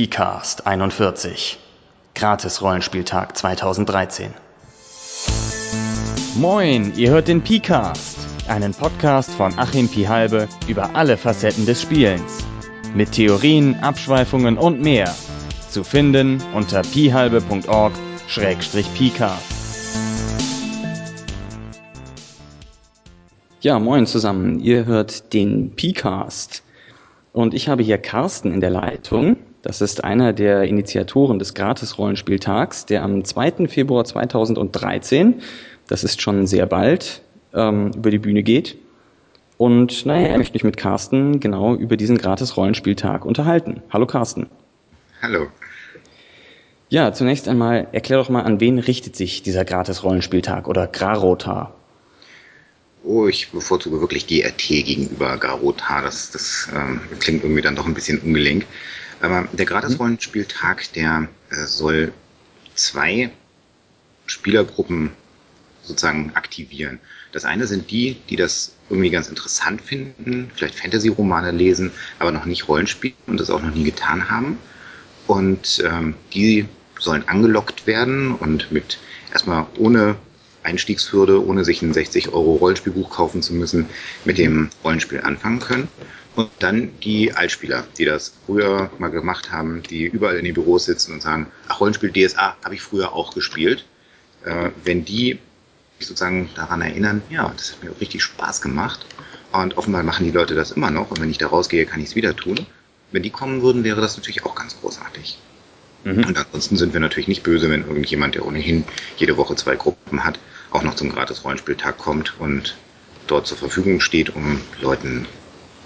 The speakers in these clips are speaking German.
PCAST 41. Gratis Rollenspieltag 2013. Moin, ihr hört den PCAST, einen Podcast von Achim Pihalbe über alle Facetten des Spielens. Mit Theorien, Abschweifungen und mehr. Zu finden unter pihalbe.org-pcast. Ja, moin zusammen. Ihr hört den PCAST. Und ich habe hier Carsten in der Leitung. Das ist einer der Initiatoren des Gratis-Rollenspieltags, der am 2. Februar 2013, das ist schon sehr bald, ähm, über die Bühne geht. Und naja, ich möchte mich mit Carsten genau über diesen Gratis-Rollenspieltag unterhalten. Hallo Carsten. Hallo. Ja, zunächst einmal erklär doch mal, an wen richtet sich dieser Gratis-Rollenspieltag oder Grarota? Oh, ich bevorzuge wirklich GRT gegenüber Garota. Das, das ähm, klingt irgendwie dann doch ein bisschen ungelenk. Aber der Gratis-Rollenspieltag, der äh, soll zwei Spielergruppen sozusagen aktivieren. Das eine sind die, die das irgendwie ganz interessant finden, vielleicht Fantasy-Romane lesen, aber noch nicht Rollenspielen und das auch noch nie getan haben. Und ähm, die sollen angelockt werden und mit erstmal ohne Einstiegshürde, ohne sich ein 60 Euro Rollenspielbuch kaufen zu müssen, mit dem Rollenspiel anfangen können. Und dann die Altspieler, die das früher mal gemacht haben, die überall in den Büros sitzen und sagen, ach, Rollenspiel DSA habe ich früher auch gespielt. Äh, wenn die sich sozusagen daran erinnern, ja, das hat mir auch richtig Spaß gemacht. Und offenbar machen die Leute das immer noch. Und wenn ich da rausgehe, kann ich es wieder tun. Wenn die kommen würden, wäre das natürlich auch ganz großartig. Mhm. Und ansonsten sind wir natürlich nicht böse, wenn irgendjemand, der ohnehin jede Woche zwei Gruppen hat, auch noch zum Gratis-Rollenspieltag kommt und dort zur Verfügung steht, um Leuten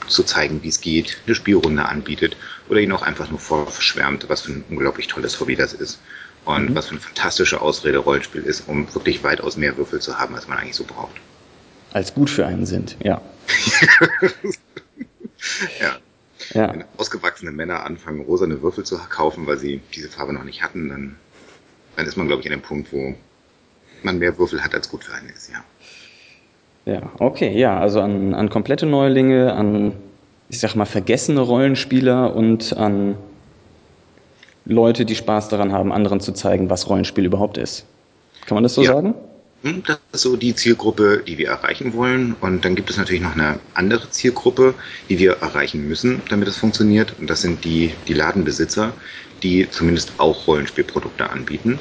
zu zeigen, wie es geht, eine Spielrunde anbietet oder ihn auch einfach nur vorschwärmt, was für ein unglaublich tolles Hobby das ist und mhm. was für eine fantastische Ausrede Rollenspiel ist, um wirklich weitaus mehr Würfel zu haben, als man eigentlich so braucht. Als gut für einen sind, ja. ja. ja. Wenn ausgewachsene Männer anfangen, rosane Würfel zu kaufen, weil sie diese Farbe noch nicht hatten, dann, dann ist man, glaube ich, an dem Punkt, wo man mehr Würfel hat, als gut für einen ist, ja. Ja, okay, ja, also an, an komplette Neulinge, an, ich sag mal, vergessene Rollenspieler und an Leute, die Spaß daran haben, anderen zu zeigen, was Rollenspiel überhaupt ist. Kann man das so ja. sagen? Hm, das ist so die Zielgruppe, die wir erreichen wollen. Und dann gibt es natürlich noch eine andere Zielgruppe, die wir erreichen müssen, damit es funktioniert. Und das sind die, die Ladenbesitzer, die zumindest auch Rollenspielprodukte anbieten.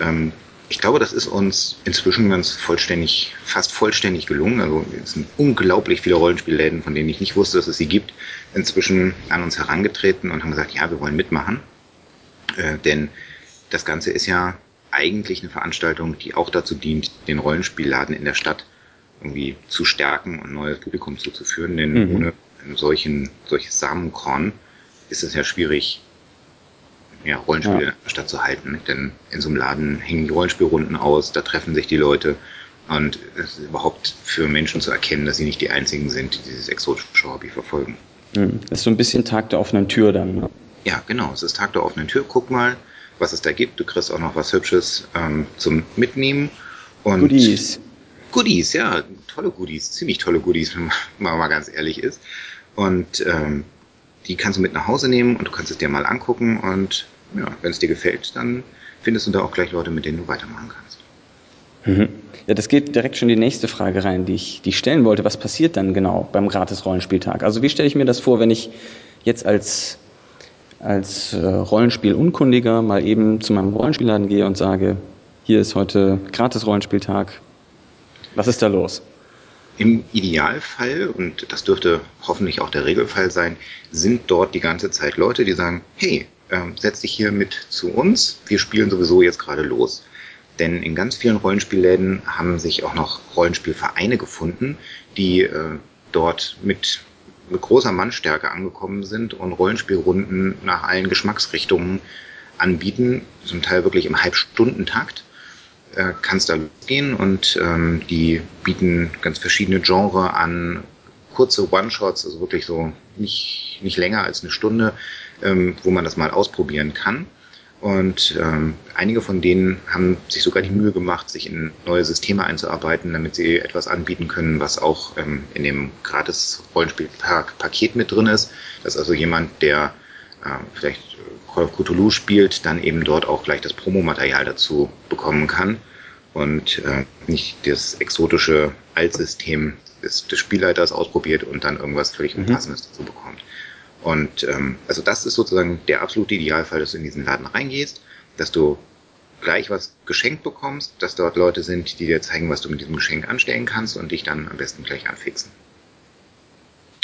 Ähm, ich glaube, das ist uns inzwischen ganz vollständig, fast vollständig gelungen. Also es sind unglaublich viele Rollenspielläden, von denen ich nicht wusste, dass es sie gibt, inzwischen an uns herangetreten und haben gesagt, ja, wir wollen mitmachen. Äh, denn das Ganze ist ja eigentlich eine Veranstaltung, die auch dazu dient, den Rollenspielladen in der Stadt irgendwie zu stärken und neues Publikum zuzuführen. Denn mhm. ohne einen solchen, solches Samenkorn ist es ja schwierig, ja, Rollenspiele ja. statt zu halten. Denn in so einem Laden hängen die Rollenspielrunden aus, da treffen sich die Leute und es ist überhaupt für Menschen zu erkennen, dass sie nicht die einzigen sind, die dieses exotische Hobby verfolgen. Hm. Das ist so ein bisschen Tag der offenen Tür dann. Ne? Ja, genau. Es ist Tag der offenen Tür. Guck mal, was es da gibt. Du kriegst auch noch was Hübsches ähm, zum Mitnehmen. Und Goodies. Goodies, ja. Tolle Goodies. Ziemlich tolle Goodies, wenn man mal ganz ehrlich ist. Und ähm, die kannst du mit nach Hause nehmen und du kannst es dir mal angucken und ja, wenn es dir gefällt, dann findest du da auch gleich Leute, mit denen du weitermachen kannst. Mhm. Ja, das geht direkt schon die nächste Frage rein, die ich, die ich stellen wollte. Was passiert dann genau beim Gratis-Rollenspieltag? Also wie stelle ich mir das vor, wenn ich jetzt als, als äh, Rollenspielunkundiger mal eben zu meinem Rollenspielladen gehe und sage, hier ist heute Gratis-Rollenspieltag. Was ist da los? Im Idealfall, und das dürfte hoffentlich auch der Regelfall sein, sind dort die ganze Zeit Leute, die sagen, hey, ähm, setz dich hier mit zu uns. Wir spielen sowieso jetzt gerade los. Denn in ganz vielen Rollenspielläden haben sich auch noch Rollenspielvereine gefunden, die äh, dort mit, mit großer Mannstärke angekommen sind und Rollenspielrunden nach allen Geschmacksrichtungen anbieten, zum Teil wirklich im Halbstundentakt. Äh, kannst da losgehen und ähm, die bieten ganz verschiedene Genre an, kurze One-Shots, also wirklich so nicht, nicht länger als eine Stunde, ähm, wo man das mal ausprobieren kann. Und ähm, einige von denen haben sich sogar die Mühe gemacht, sich in neue Systeme einzuarbeiten, damit sie etwas anbieten können, was auch ähm, in dem gratis Rollenspielpaket mit drin ist. Das ist also jemand, der äh, vielleicht Call of Cthulhu spielt, dann eben dort auch gleich das Promomaterial dazu bekommen kann und äh, nicht das exotische Altsystem des, des Spielleiters ausprobiert und dann irgendwas völlig mhm. Unpassendes mhm. dazu bekommt. Und ähm, also das ist sozusagen der absolute Idealfall, dass du in diesen Laden reingehst, dass du gleich was geschenkt bekommst, dass dort Leute sind, die dir zeigen, was du mit diesem Geschenk anstellen kannst und dich dann am besten gleich anfixen.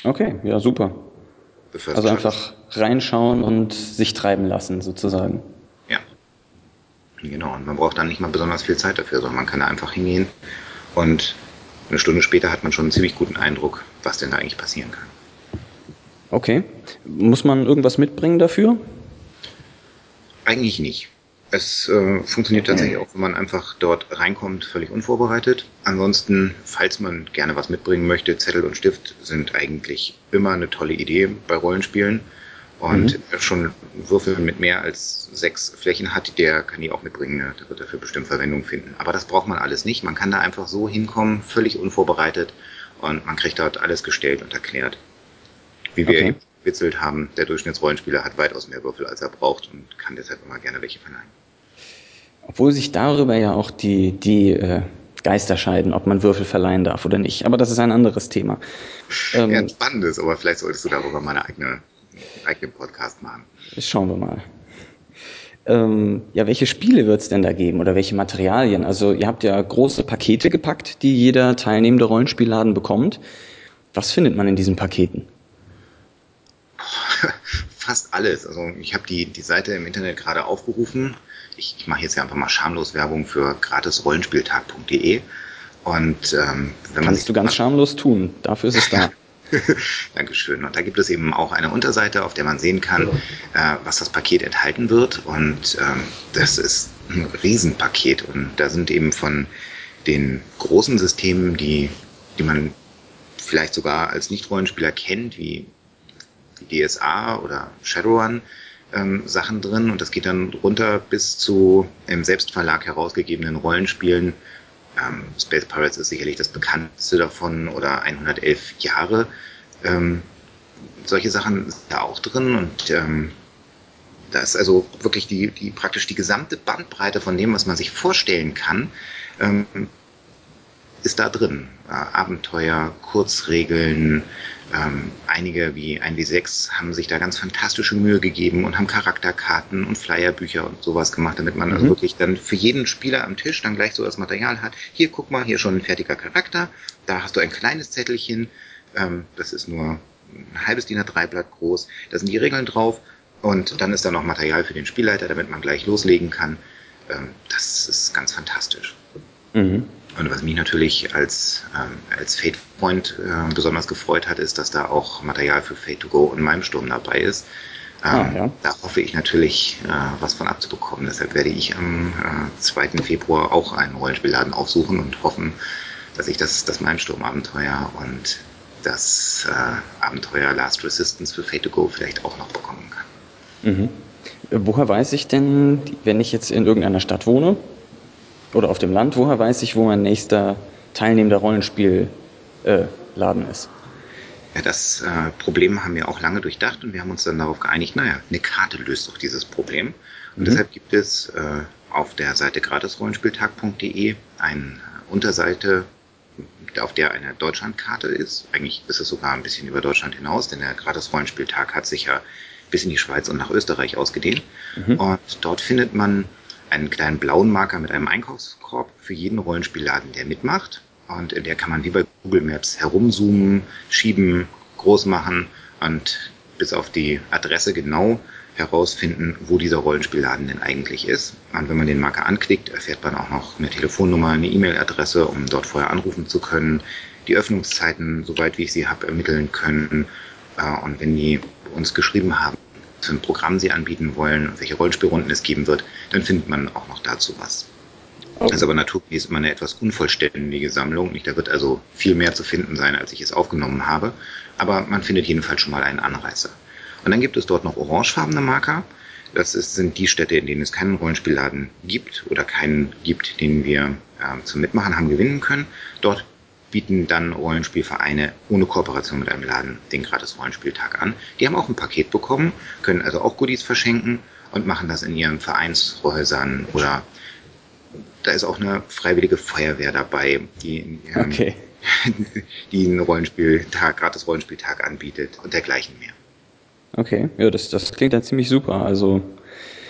Okay, ja, super. Also einfach reinschauen und sich treiben lassen, sozusagen. Ja. Genau, und man braucht dann nicht mal besonders viel Zeit dafür, sondern man kann da einfach hingehen und eine Stunde später hat man schon einen ziemlich guten Eindruck, was denn da eigentlich passieren kann. Okay. Muss man irgendwas mitbringen dafür? Eigentlich nicht. Es äh, funktioniert tatsächlich auch, wenn man einfach dort reinkommt, völlig unvorbereitet. Ansonsten, falls man gerne was mitbringen möchte, Zettel und Stift sind eigentlich immer eine tolle Idee bei Rollenspielen. Und mhm. schon Würfel mit mehr als sechs Flächen hat, der kann die auch mitbringen. Der wird dafür bestimmt Verwendung finden. Aber das braucht man alles nicht. Man kann da einfach so hinkommen, völlig unvorbereitet. Und man kriegt dort alles gestellt und erklärt. Wie wir okay. gewitzelt haben, der Durchschnittsrollenspieler hat weitaus mehr Würfel, als er braucht und kann deshalb immer gerne welche verleihen. Obwohl sich darüber ja auch die, die äh, Geister scheiden, ob man Würfel verleihen darf oder nicht. Aber das ist ein anderes Thema. Ähm, ja, ein spannendes, aber vielleicht solltest du darüber mal eine eigene, einen eigenen Podcast machen. Schauen wir mal. Ähm, ja, welche Spiele wird es denn da geben oder welche Materialien? Also ihr habt ja große Pakete gepackt, die jeder teilnehmende Rollenspielladen bekommt. Was findet man in diesen Paketen? Fast alles. Also ich habe die, die Seite im Internet gerade aufgerufen ich, ich mache jetzt ja einfach mal schamlos Werbung für gratisrollenspieltag.de. Und ähm, wenn man Kannst du ganz schamlos tun, dafür ist es da. Dankeschön. Und da gibt es eben auch eine Unterseite, auf der man sehen kann, äh, was das Paket enthalten wird. Und ähm, das ist ein Riesenpaket. Und da sind eben von den großen Systemen, die, die man vielleicht sogar als Nicht-Rollenspieler kennt, wie DSA oder Shadowrun, ähm, Sachen drin und das geht dann runter bis zu im Selbstverlag herausgegebenen Rollenspielen. Ähm, Space Pirates ist sicherlich das bekannteste davon oder 111 Jahre. Ähm, solche Sachen sind da auch drin und ähm, da ist also wirklich die, die praktisch die gesamte Bandbreite von dem, was man sich vorstellen kann, ähm, ist da drin. Äh, Abenteuer, Kurzregeln, ähm, einige wie 1W6 haben sich da ganz fantastische Mühe gegeben und haben Charakterkarten und Flyerbücher und sowas gemacht, damit man also mhm. also wirklich dann für jeden Spieler am Tisch dann gleich so das Material hat. Hier, guck mal, hier schon ein fertiger Charakter. Da hast du ein kleines Zettelchen. Ähm, das ist nur ein halbes DIN A3 Blatt groß. Da sind die Regeln drauf. Und dann ist da noch Material für den Spielleiter, damit man gleich loslegen kann. Ähm, das ist ganz fantastisch. Mhm. Und was mich natürlich als, ähm, als Fate Point äh, besonders gefreut hat, ist, dass da auch Material für Fate to Go und Malmsturm dabei ist. Ähm, ah, ja. Da hoffe ich natürlich, äh, was von abzubekommen. Deshalb werde ich am äh, 2. Februar auch einen Rollenspielladen aufsuchen und hoffen, dass ich das, das Malmsturm-Abenteuer und das äh, Abenteuer Last Resistance für Fate to Go vielleicht auch noch bekommen kann. Mhm. Woher weiß ich denn, wenn ich jetzt in irgendeiner Stadt wohne, oder auf dem Land, woher weiß ich, wo mein nächster teilnehmender Rollenspielladen äh, ist? Ja, das äh, Problem haben wir auch lange durchdacht und wir haben uns dann darauf geeinigt, naja, eine Karte löst doch dieses Problem. Und mhm. deshalb gibt es äh, auf der Seite gratisrollenspieltag.de eine Unterseite, auf der eine Deutschlandkarte ist. Eigentlich ist es sogar ein bisschen über Deutschland hinaus, denn der Gratis-Rollenspieltag hat sich ja bis in die Schweiz und nach Österreich ausgedehnt. Mhm. Und dort findet man einen kleinen blauen Marker mit einem Einkaufskorb für jeden Rollenspielladen, der mitmacht. Und in der kann man wie bei Google Maps herumzoomen, schieben, groß machen und bis auf die Adresse genau herausfinden, wo dieser Rollenspielladen denn eigentlich ist. Und wenn man den Marker anklickt, erfährt man auch noch eine Telefonnummer, eine E-Mail-Adresse, um dort vorher anrufen zu können, die Öffnungszeiten, soweit wie ich sie habe, ermitteln können. Äh, und wenn die uns geschrieben haben, für ein Programm sie anbieten wollen und welche Rollenspielrunden es geben wird, dann findet man auch noch dazu was. Okay. Das ist aber naturgemäß immer eine etwas unvollständige Sammlung. Da wird also viel mehr zu finden sein, als ich es aufgenommen habe. Aber man findet jedenfalls schon mal einen Anreißer. Und dann gibt es dort noch orangefarbene Marker. Das ist, sind die Städte, in denen es keinen Rollenspielladen gibt oder keinen gibt, den wir äh, zum Mitmachen haben gewinnen können. Dort bieten dann Rollenspielvereine ohne Kooperation mit einem Laden den gratis Rollenspieltag an. Die haben auch ein Paket bekommen, können also auch Goodies verschenken und machen das in ihren Vereinshäusern oder da ist auch eine freiwillige Feuerwehr dabei, die, ähm, okay. die einen Rollenspieltag, gratis Rollenspieltag anbietet und dergleichen mehr. Okay, ja, das, das klingt dann ziemlich super. Also,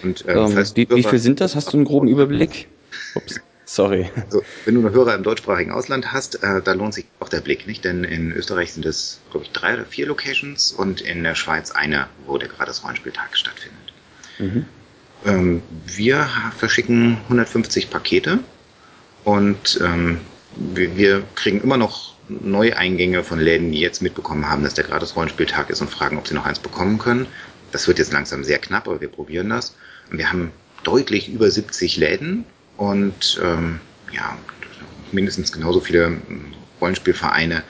und, ähm, ähm, wie, wie viel sind das? Hast du einen groben Überblick? Ups. Sorry. Also, wenn du einen Hörer im deutschsprachigen Ausland hast, äh, da lohnt sich auch der Blick, nicht? Denn in Österreich sind es, glaube ich, drei oder vier Locations und in der Schweiz eine, wo der gratis Rollenspieltag stattfindet. Mhm. Ähm, wir verschicken 150 Pakete und ähm, wir, wir kriegen immer noch Neueingänge von Läden, die jetzt mitbekommen haben, dass der gratis Rollenspieltag ist und fragen, ob sie noch eins bekommen können. Das wird jetzt langsam sehr knapp, aber wir probieren das. Und wir haben deutlich über 70 Läden und ähm, ja, mindestens genauso viele Rollenspielvereine,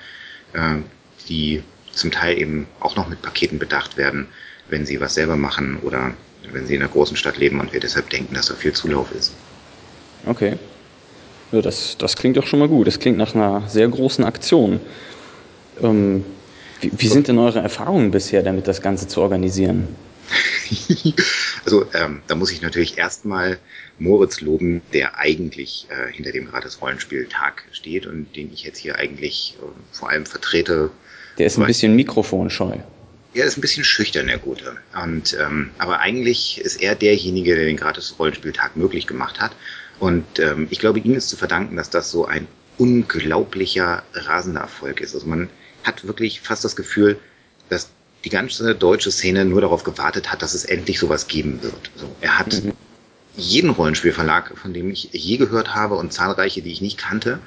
äh, die zum Teil eben auch noch mit Paketen bedacht werden, wenn sie was selber machen oder wenn sie in einer großen Stadt leben und wir deshalb denken, dass da viel Zulauf ist. Okay. Ja, das, das klingt doch schon mal gut. Das klingt nach einer sehr großen Aktion. Ähm, wie, wie sind denn eure Erfahrungen bisher damit, das Ganze zu organisieren? also ähm, da muss ich natürlich erstmal Moritz loben, der eigentlich äh, hinter dem gratis Rollenspiel-Tag steht und den ich jetzt hier eigentlich äh, vor allem vertrete. Der ist ein bisschen mikrofonscheu. Er ist ein bisschen schüchtern, der Gute. Und, ähm, aber eigentlich ist er derjenige, der den gratis Rollenspieltag möglich gemacht hat. Und ähm, ich glaube, ihm ist zu verdanken, dass das so ein unglaublicher rasender Erfolg ist. Also man hat wirklich fast das Gefühl, dass die ganze deutsche Szene nur darauf gewartet hat, dass es endlich sowas geben wird. So, er hat mhm. jeden Rollenspielverlag, von dem ich je gehört habe und zahlreiche, die ich nicht kannte,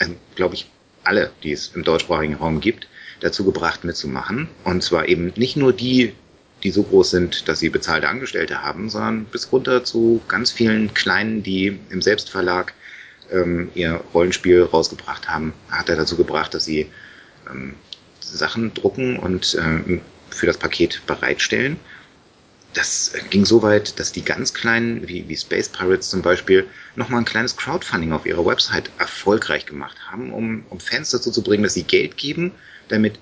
ähm, glaube ich, alle, die es im deutschsprachigen Raum gibt, dazu gebracht mitzumachen. Und zwar eben nicht nur die, die so groß sind, dass sie bezahlte Angestellte haben, sondern bis runter zu ganz vielen kleinen, die im Selbstverlag ähm, ihr Rollenspiel rausgebracht haben, hat er dazu gebracht, dass sie ähm, Sachen drucken und äh, für das Paket bereitstellen. Das ging so weit, dass die ganz kleinen, wie, wie Space Pirates zum Beispiel, nochmal ein kleines Crowdfunding auf ihrer Website erfolgreich gemacht haben, um, um Fans dazu zu bringen, dass sie Geld geben, damit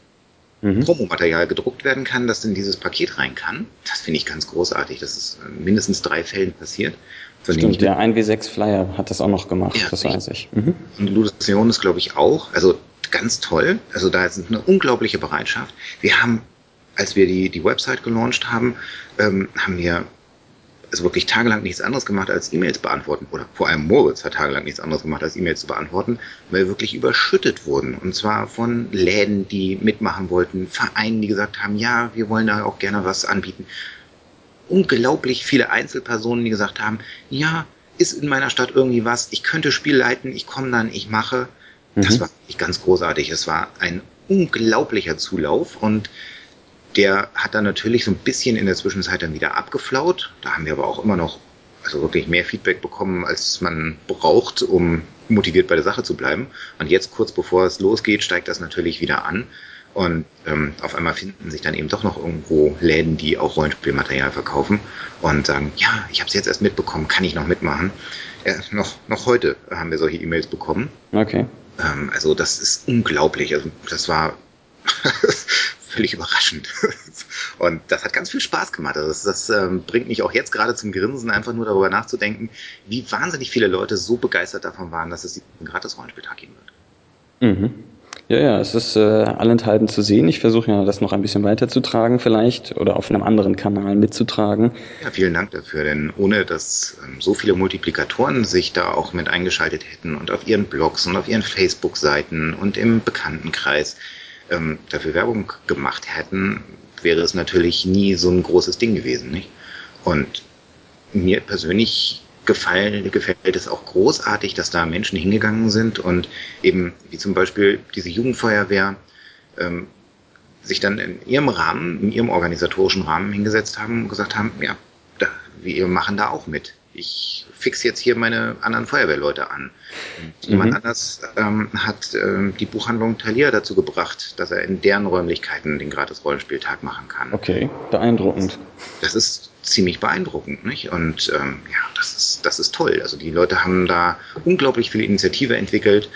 mhm. Promomaterial gedruckt werden kann, das in dieses Paket rein kann. Das finde ich ganz großartig. Das ist in mindestens drei Fällen passiert. Stimmt, der 1W6 Flyer hat das auch noch gemacht, ja, das weiß ich. Mhm. Und Illusion ist, glaube ich, auch. Also ganz toll. Also da ist eine unglaubliche Bereitschaft. Wir haben, als wir die, die Website gelauncht haben, ähm, haben wir also wirklich tagelang nichts anderes gemacht als E-Mails beantworten. Oder vor allem Moritz hat tagelang nichts anderes gemacht als E-Mails zu beantworten, weil wir wirklich überschüttet wurden. Und zwar von Läden, die mitmachen wollten, Vereinen, die gesagt haben, ja, wir wollen da auch gerne was anbieten. Unglaublich viele Einzelpersonen, die gesagt haben, ja, ist in meiner Stadt irgendwie was, ich könnte Spiel leiten, ich komme dann, ich mache. Das mhm. war nicht ganz großartig. Es war ein unglaublicher Zulauf und der hat dann natürlich so ein bisschen in der Zwischenzeit dann wieder abgeflaut. Da haben wir aber auch immer noch also wirklich mehr Feedback bekommen, als man braucht, um motiviert bei der Sache zu bleiben. Und jetzt kurz bevor es losgeht, steigt das natürlich wieder an. Und ähm, auf einmal finden sich dann eben doch noch irgendwo Läden, die auch Rollenspielmaterial verkaufen und sagen, ja, ich habe es jetzt erst mitbekommen, kann ich noch mitmachen? Ja, noch, noch heute haben wir solche E-Mails bekommen. Okay. Ähm, also das ist unglaublich. Also das war völlig überraschend. Und das hat ganz viel Spaß gemacht. Also das, das ähm, bringt mich auch jetzt gerade zum Grinsen, einfach nur darüber nachzudenken, wie wahnsinnig viele Leute so begeistert davon waren, dass es diesen Gratis-Rollenspieltag geben wird. Mhm. Ja, ja, es ist äh, allenthalben zu sehen. Ich versuche ja, das noch ein bisschen weiterzutragen vielleicht oder auf einem anderen Kanal mitzutragen. Ja, vielen Dank dafür, denn ohne dass ähm, so viele Multiplikatoren sich da auch mit eingeschaltet hätten und auf ihren Blogs und auf ihren Facebook-Seiten und im Bekanntenkreis ähm, dafür Werbung gemacht hätten, wäre es natürlich nie so ein großes Ding gewesen. Nicht? Und mir persönlich gefallen, gefällt es auch großartig, dass da Menschen hingegangen sind und eben, wie zum Beispiel diese Jugendfeuerwehr, ähm, sich dann in ihrem Rahmen, in ihrem organisatorischen Rahmen hingesetzt haben und gesagt haben, ja, da, wir machen da auch mit. Ich fix jetzt hier meine anderen Feuerwehrleute an. Und mhm. jemand anders ähm, hat ähm, die Buchhandlung Thalia dazu gebracht, dass er in deren Räumlichkeiten den Gratis-Rollenspieltag machen kann. Okay, beeindruckend. Das ist ziemlich beeindruckend, nicht? Und ähm, ja, das ist, das ist toll. Also die Leute haben da unglaublich viel Initiative entwickelt.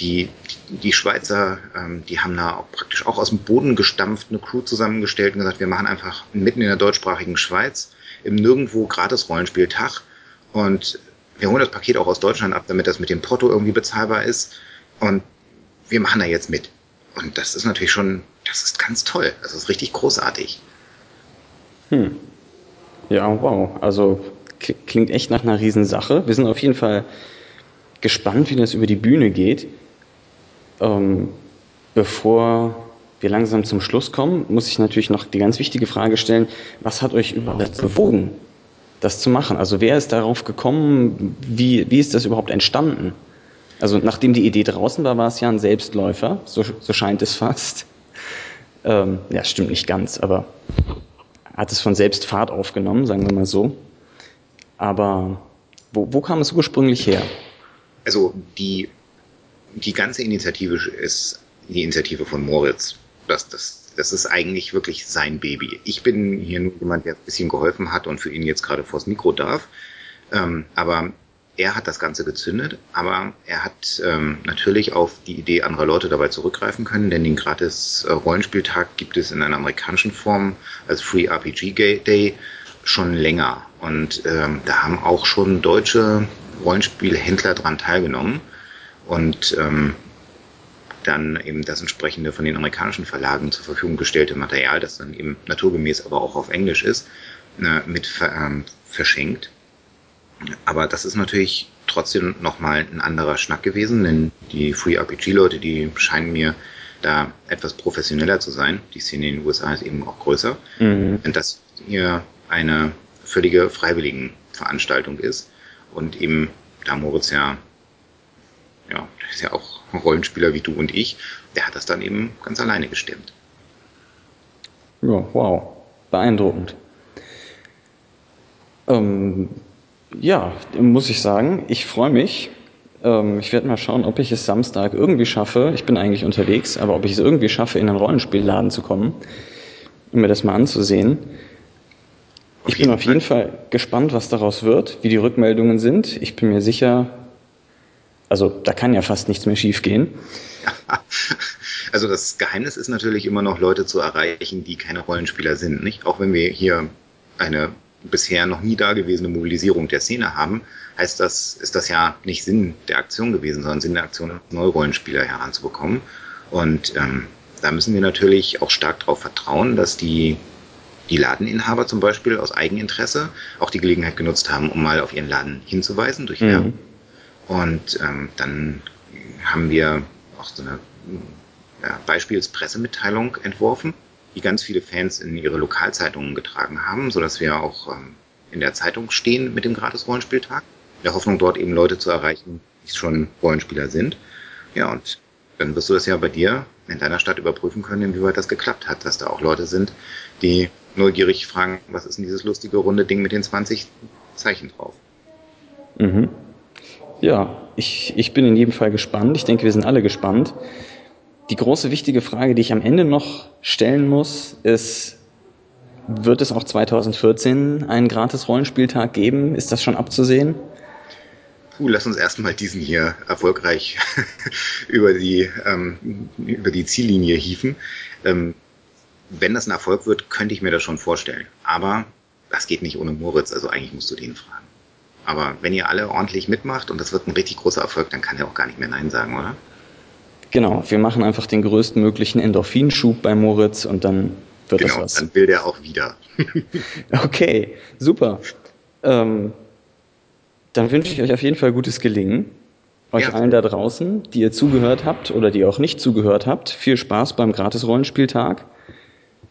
Die, die Schweizer, ähm, die haben da auch praktisch auch aus dem Boden gestampft, eine Crew zusammengestellt und gesagt, wir machen einfach mitten in der deutschsprachigen Schweiz im Nirgendwo gratis Rollenspieltag und wir holen das Paket auch aus Deutschland ab, damit das mit dem Porto irgendwie bezahlbar ist und wir machen da jetzt mit. Und das ist natürlich schon, das ist ganz toll. Das ist richtig großartig. Hm. Ja, wow. Also klingt echt nach einer Riesensache. Wir sind auf jeden Fall gespannt, wie das über die Bühne geht. Ähm, bevor wir langsam zum Schluss kommen, muss ich natürlich noch die ganz wichtige Frage stellen, was hat euch überhaupt bewogen, das zu machen? Also wer ist darauf gekommen? Wie, wie ist das überhaupt entstanden? Also nachdem die Idee draußen war, war es ja ein Selbstläufer, so, so scheint es fast. Ähm, ja, stimmt nicht ganz, aber hat es von selbst Fahrt aufgenommen, sagen wir mal so. Aber wo, wo kam es ursprünglich her? Also die, die ganze Initiative ist die Initiative von Moritz. Das, das, das ist eigentlich wirklich sein Baby. Ich bin hier nur jemand, der ein bisschen geholfen hat und für ihn jetzt gerade vors Mikro darf. Ähm, aber er hat das Ganze gezündet, aber er hat ähm, natürlich auf die Idee anderer Leute dabei zurückgreifen können, denn den gratis äh, Rollenspieltag gibt es in einer amerikanischen Form als Free RPG Day schon länger. Und ähm, da haben auch schon deutsche Rollenspielhändler dran teilgenommen und ähm, dann eben das entsprechende von den amerikanischen Verlagen zur Verfügung gestellte Material, das dann eben naturgemäß aber auch auf Englisch ist, äh, mit ähm, verschenkt. Aber das ist natürlich trotzdem nochmal ein anderer Schnack gewesen, denn die Free RPG-Leute, die scheinen mir da etwas professioneller zu sein. Die Szene in den USA ist eben auch größer. Mhm. Und das hier eine völlige Freiwilligenveranstaltung ist. Und eben, da Moritz ja, ja, ist ja auch ein Rollenspieler wie du und ich, der hat das dann eben ganz alleine gestemmt. Ja, wow. Beeindruckend. Ähm, ja, muss ich sagen, ich freue mich. Ähm, ich werde mal schauen, ob ich es Samstag irgendwie schaffe. Ich bin eigentlich unterwegs, aber ob ich es irgendwie schaffe, in einen Rollenspielladen zu kommen, um mir das mal anzusehen. Ich bin auf jeden Fall gespannt, was daraus wird, wie die Rückmeldungen sind. Ich bin mir sicher, also da kann ja fast nichts mehr schiefgehen. Also das Geheimnis ist natürlich immer noch Leute zu erreichen, die keine Rollenspieler sind, nicht? Auch wenn wir hier eine bisher noch nie dagewesene Mobilisierung der Szene haben, heißt das, ist das ja nicht Sinn der Aktion gewesen, sondern Sinn der Aktion, neue Rollenspieler heranzubekommen. Und ähm, da müssen wir natürlich auch stark darauf vertrauen, dass die, die Ladeninhaber zum Beispiel aus Eigeninteresse auch die Gelegenheit genutzt haben, um mal auf ihren Laden hinzuweisen durch Werbung. Und ähm, dann haben wir auch so eine ja, Beispielspressemitteilung entworfen, die ganz viele Fans in ihre Lokalzeitungen getragen haben, sodass wir auch ähm, in der Zeitung stehen mit dem Gratis-Rollenspieltag, in der Hoffnung, dort eben Leute zu erreichen, die schon Rollenspieler sind. Ja, und dann wirst du das ja bei dir in deiner Stadt überprüfen können, inwieweit das geklappt hat, dass da auch Leute sind, die neugierig fragen, was ist denn dieses lustige runde Ding mit den 20 Zeichen drauf. Mhm. Ja, ich, ich bin in jedem Fall gespannt. Ich denke, wir sind alle gespannt. Die große wichtige Frage, die ich am Ende noch stellen muss, ist, wird es auch 2014 einen gratis Rollenspieltag geben? Ist das schon abzusehen? Puh, lass uns erstmal diesen hier erfolgreich über die ähm, über die Ziellinie hieven. Ähm, wenn das ein Erfolg wird, könnte ich mir das schon vorstellen. Aber das geht nicht ohne Moritz, also eigentlich musst du den fragen. Aber wenn ihr alle ordentlich mitmacht und das wird ein richtig großer Erfolg, dann kann er auch gar nicht mehr Nein sagen, oder? Genau, wir machen einfach den größtmöglichen Endorphinschub bei Moritz und dann wird genau, das was. Dann will der auch wieder. okay, super. Ähm, dann wünsche ich euch auf jeden Fall gutes Gelingen. Euch ja. allen da draußen, die ihr zugehört habt oder die auch nicht zugehört habt, viel Spaß beim Gratis-Rollenspieltag.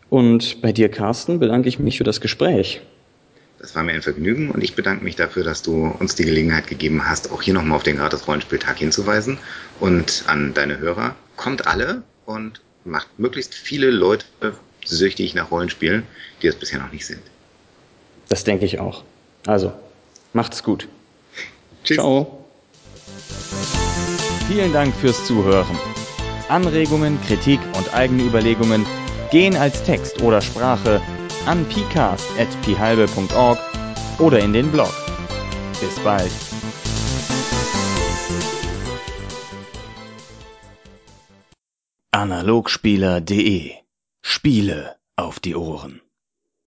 Und bei dir, Carsten, bedanke ich mich für das Gespräch. Das war mir ein Vergnügen und ich bedanke mich dafür, dass du uns die Gelegenheit gegeben hast, auch hier nochmal auf den Gratis-Rollenspieltag hinzuweisen. Und an deine Hörer, kommt alle und macht möglichst viele Leute süchtig nach Rollenspielen, die es bisher noch nicht sind. Das denke ich auch. Also, macht's gut. Tschüss. Ciao. Vielen Dank fürs Zuhören. Anregungen, Kritik und eigene Überlegungen gehen als Text oder Sprache an pcast.phalbe.org oder in den Blog. Bis bald. Analogspieler.de Spiele auf die Ohren.